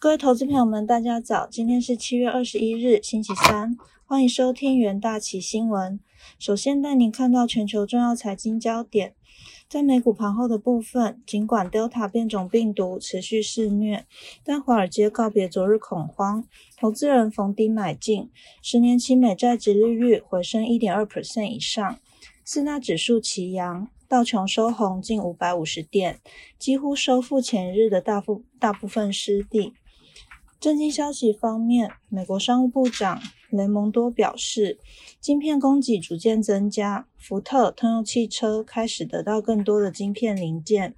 各位投资朋友们，大家早！今天是七月二十一日，星期三，欢迎收听元大旗新闻。首先带您看到全球重要财经焦点。在美股盘后的部分，尽管 Delta 变种病毒持续肆虐，但华尔街告别昨日恐慌，投资人逢低买进，十年期美债值利率回升一点二 percent 以上。四大指数齐扬，道琼收红近五百五十点，几乎收复前日的大部大部分失地。震惊消息方面，美国商务部长雷蒙多表示，晶片供给逐渐增加，福特、通用汽车开始得到更多的晶片零件，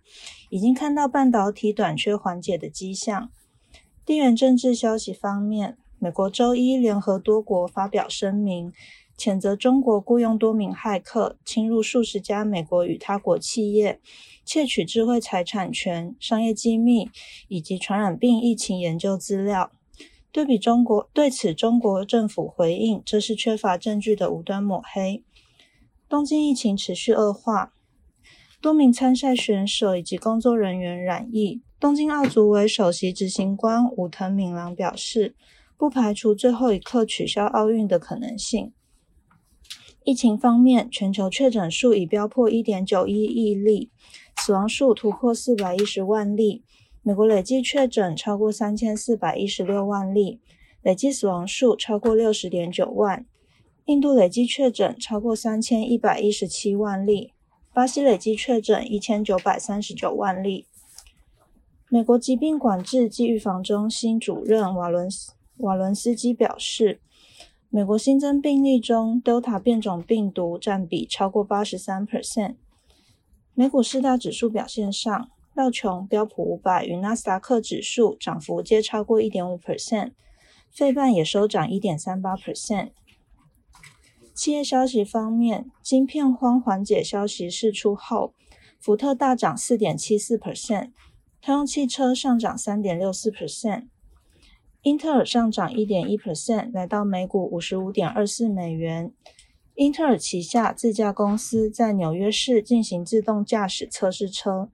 已经看到半导体短缺缓解的迹象。地缘政治消息方面，美国周一联合多国发表声明。谴责中国雇佣多名骇客侵入数十家美国与他国企业，窃取智慧财产权、商业机密以及传染病疫情研究资料。对比中国对此，中国政府回应这是缺乏证据的无端抹黑。东京疫情持续恶化，多名参赛选手以及工作人员染疫。东京奥组委首席执行官武藤敏郎表示，不排除最后一刻取消奥运的可能性。疫情方面，全球确诊数已飙破一点九一亿例，死亡数突破四百一十万例。美国累计确诊超过三千四百一十六万例，累计死亡数超过六十点九万。印度累计确诊超过三千一百一十七万例，巴西累计确诊一千九百三十九万例。美国疾病管制及预防中心主任瓦伦斯瓦伦斯基表示。美国新增病例中，Delta 变种病毒占比超过八十三 percent。美股四大指数表现上，道琼、标普五百与纳斯达克指数涨幅皆超过一点五 percent，费半也收涨一点三八 percent。企业消息方面，晶片荒缓解消息释出后，福特大涨四点七四 percent，通用汽车上涨三点六四 percent。英特尔上涨一点一 percent，来到每股五十五点二四美元。英特尔旗下自家公司在纽约市进行自动驾驶测试车。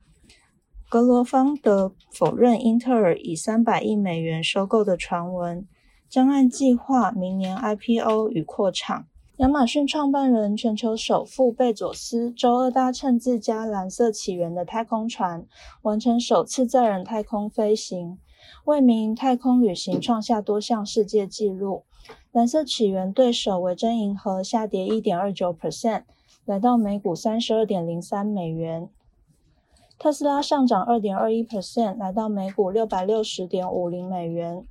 格罗方德否认英特尔以三百亿美元收购的传闻，将按计划明年 IPO 与扩厂。亚马逊创办人、全球首富贝佐斯周二搭乘自家蓝色起源的太空船，完成首次载人太空飞行。为民营太空旅行创下多项世界纪录。蓝色起源对手维珍银河下跌一点二九 percent，来到每股三十二点零三美元。特斯拉上涨二点二一 percent，来到每股六百六十点五零美元。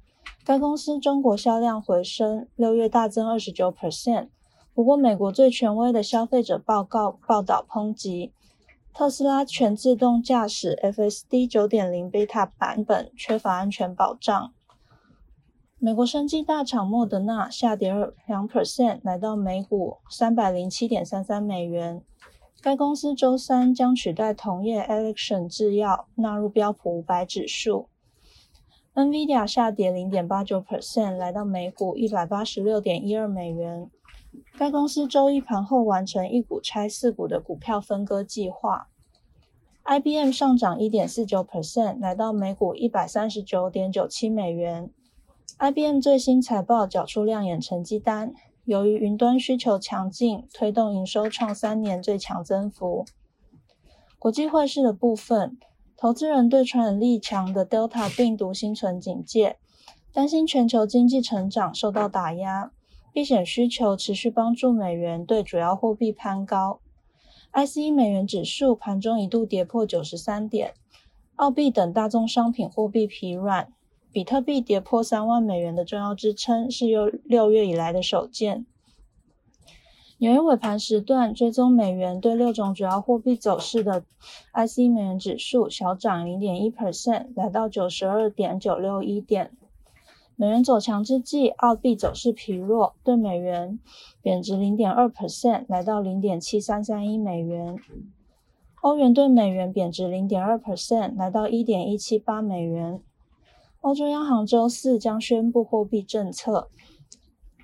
该公司中国销量回升，六月大增二十九 percent。不过，美国最权威的消费者报告报道抨击。特斯拉全自动驾驶 FSD 九点零 beta 版本缺乏安全保障。美国生技大厂莫德纳下跌两 percent，来到每股三百零七点三三美元。该公司周三将取代同业 Alexion 制药纳入标普五百指数。NVIDIA 下跌零点八九 percent，来到每股一百八十六点一二美元。该公司周一盘后完成一股拆四股的股票分割计划。IBM 上涨一点四九 percent，来到每股一百三十九点九七美元。IBM 最新财报缴出亮眼成绩单，由于云端需求强劲，推动营收创三年最强增幅。国际汇市的部分，投资人对传染力强的 Delta 病毒心存警戒，担心全球经济成长受到打压。避险需求持续帮助美元对主要货币攀高，ICE 美元指数盘中一度跌破九十三点，澳币等大宗商品货币疲软，比特币跌破三万美元的重要支撑是由六月以来的首见。纽约尾盘时段追踪美元对六种主要货币走势的 ICE 美元指数小涨零点一 percent，来到九十二点九六一点。美元走强之际，澳币走势疲弱，对美元贬值零点二 percent，来到零点七三三一美元。欧元对美元贬值零点二 percent，来到一点一七八美元。欧洲央行周四将宣布货币政策，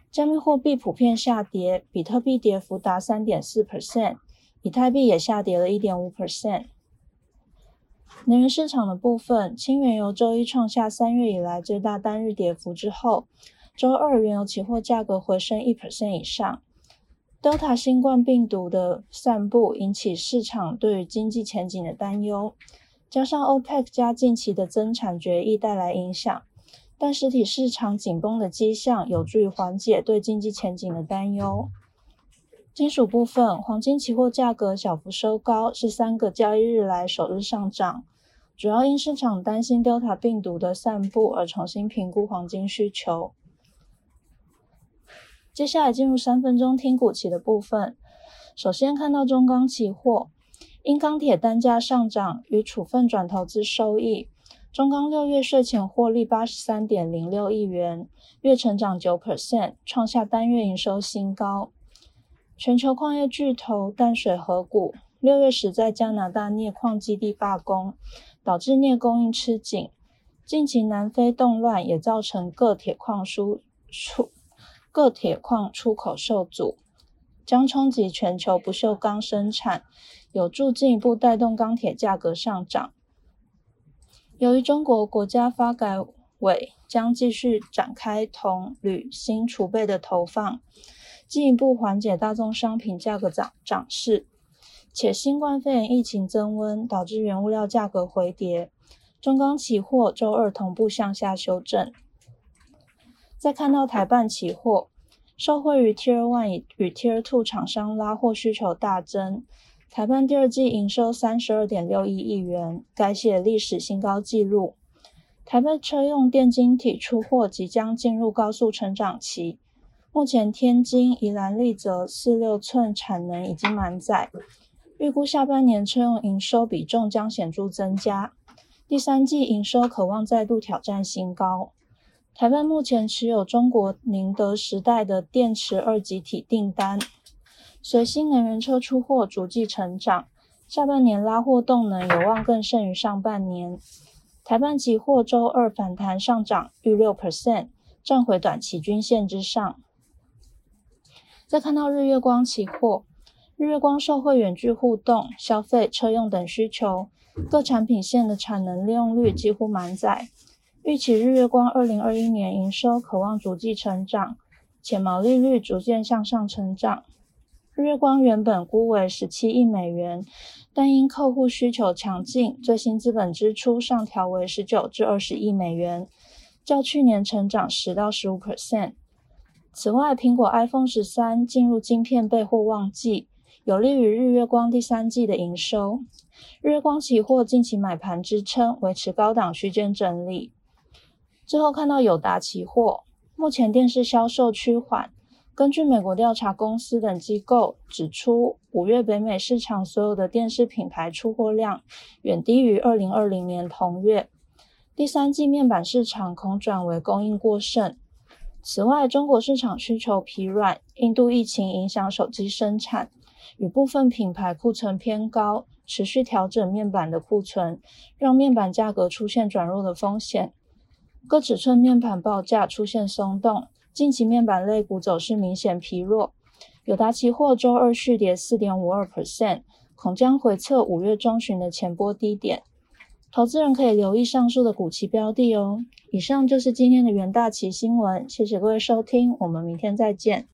加密货币普遍下跌，比特币跌幅达三点四 percent，以太币也下跌了一点五 percent。能源市场的部分，轻原油周一创下三月以来最大单日跌幅之后，周二原油期货价格回升一 percent 以上。Delta 新冠病毒的散布引起市场对于经济前景的担忧，加上 OPEC 加近期的增产决议带来影响，但实体市场紧绷的迹象有助于缓解对经济前景的担忧。金属部分，黄金期货价格小幅收高，是三个交易日来首日上涨，主要因市场担心 Delta 病毒的散布而重新评估黄金需求。接下来进入三分钟听股期的部分，首先看到中钢期货，因钢铁单价上涨与处分转投资收益，中钢六月税前获利八十三点零六亿元，月成长九 percent，创下单月营收新高。全球矿业巨头淡水河谷六月时在加拿大镍矿基地罢工，导致镍供应吃紧。近期南非动乱也造成各铁矿输出、各铁矿出口受阻，将冲击全球不锈钢生产，有助进一步带动钢铁价格上涨。由于中国国家发改委将继续展开铜、铝、锌储备的投放。进一步缓解大宗商品价格涨涨势，且新冠肺炎疫情增温，导致原物料价格回跌。中钢期货周二同步向下修正。再看到台半期货，受惠于 Tier One 与 Tier Two 厂商拉货需求大增，台半第二季营收三十二点六一亿元，改写历史新高纪录。台半车用电晶体出货即将进入高速成长期。目前天津、宜兰、立泽四六寸产能已经满载，预估下半年车用营收比重将显著增加，第三季营收可望再度挑战新高。台湾目前持有中国宁德时代的电池二级体订单，随新能源车出货逐季成长，下半年拉货动能有望更胜于上半年。台半期货周二反弹上涨逾六 percent，站回短期均线之上。再看到日月光期货，日月光受惠远距互动、消费、车用等需求，各产品线的产能利用率几乎满载。预期日月光二零二一年营收可望逐季成长，且毛利率逐渐向上成长。日月光原本估为十七亿美元，但因客户需求强劲，最新资本支出上调为十九至二十亿美元，较去年成长十到十五 percent。此外，苹果 iPhone 十三进入晶片备货旺季，有利于日月光第三季的营收。日月光期货近期买盘支撑，维持高档区间整理。最后看到友达期货，目前电视销售趋缓。根据美国调查公司等机构指出，五月北美市场所有的电视品牌出货量远低于二零二零年同月。第三季面板市场恐转为供应过剩。此外，中国市场需求疲软，印度疫情影响手机生产，与部分品牌库存偏高，持续调整面板的库存，让面板价格出现转弱的风险。各尺寸面板报价出现松动，近期面板类股走势明显疲弱。友达期货周二续跌四点五二 percent，恐将回测五月中旬的前波低点。投资人可以留意上述的股期标的哦。以上就是今天的元大旗新闻，谢谢各位收听，我们明天再见。